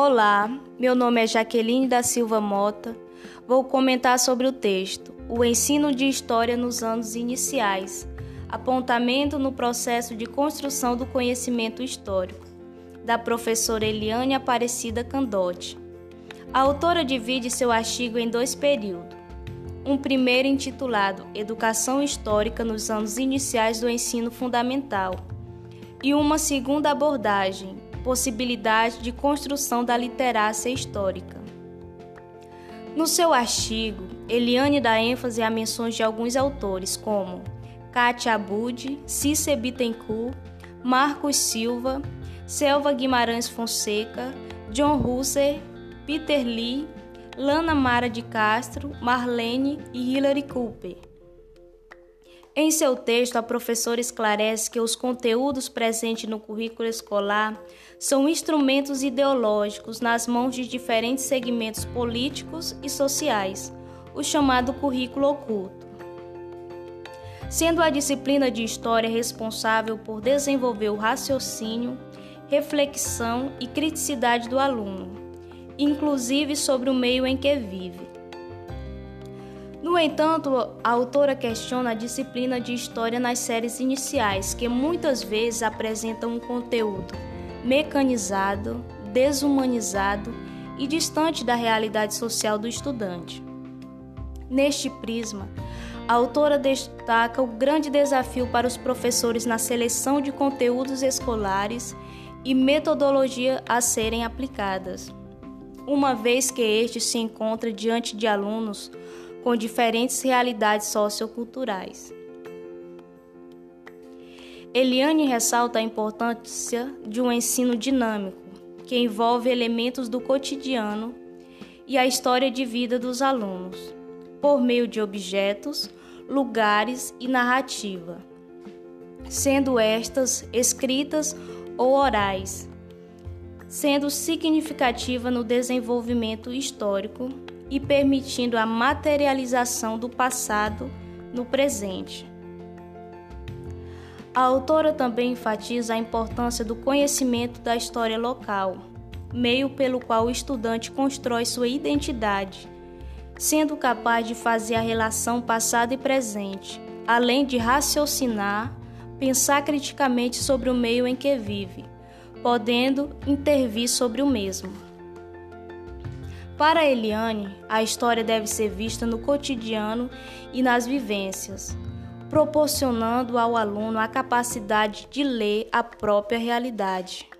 Olá, meu nome é Jaqueline da Silva Mota. Vou comentar sobre o texto O ensino de história nos anos iniciais, apontamento no processo de construção do conhecimento histórico, da professora Eliane Aparecida Candotti. A autora divide seu artigo em dois períodos. Um primeiro intitulado Educação Histórica nos anos iniciais do ensino fundamental, e uma segunda abordagem possibilidade de construção da literácia histórica. No seu artigo, Eliane dá ênfase a menções de alguns autores como Kátia Abud, Cícero Bittencourt, Marcos Silva, Selva Guimarães Fonseca, John Husser, Peter Lee, Lana Mara de Castro, Marlene e Hilary Cooper. Em seu texto, a professora esclarece que os conteúdos presentes no currículo escolar são instrumentos ideológicos nas mãos de diferentes segmentos políticos e sociais, o chamado currículo oculto. Sendo a disciplina de História responsável por desenvolver o raciocínio, reflexão e criticidade do aluno, inclusive sobre o meio em que vive. No entanto, a autora questiona a disciplina de história nas séries iniciais, que muitas vezes apresentam um conteúdo mecanizado, desumanizado e distante da realidade social do estudante. Neste prisma, a autora destaca o grande desafio para os professores na seleção de conteúdos escolares e metodologia a serem aplicadas, uma vez que este se encontra diante de alunos com diferentes realidades socioculturais. Eliane ressalta a importância de um ensino dinâmico, que envolve elementos do cotidiano e a história de vida dos alunos, por meio de objetos, lugares e narrativa, sendo estas escritas ou orais, sendo significativa no desenvolvimento histórico e permitindo a materialização do passado no presente. A autora também enfatiza a importância do conhecimento da história local, meio pelo qual o estudante constrói sua identidade, sendo capaz de fazer a relação passado e presente, além de raciocinar, pensar criticamente sobre o meio em que vive, podendo intervir sobre o mesmo. Para Eliane, a história deve ser vista no cotidiano e nas vivências, proporcionando ao aluno a capacidade de ler a própria realidade.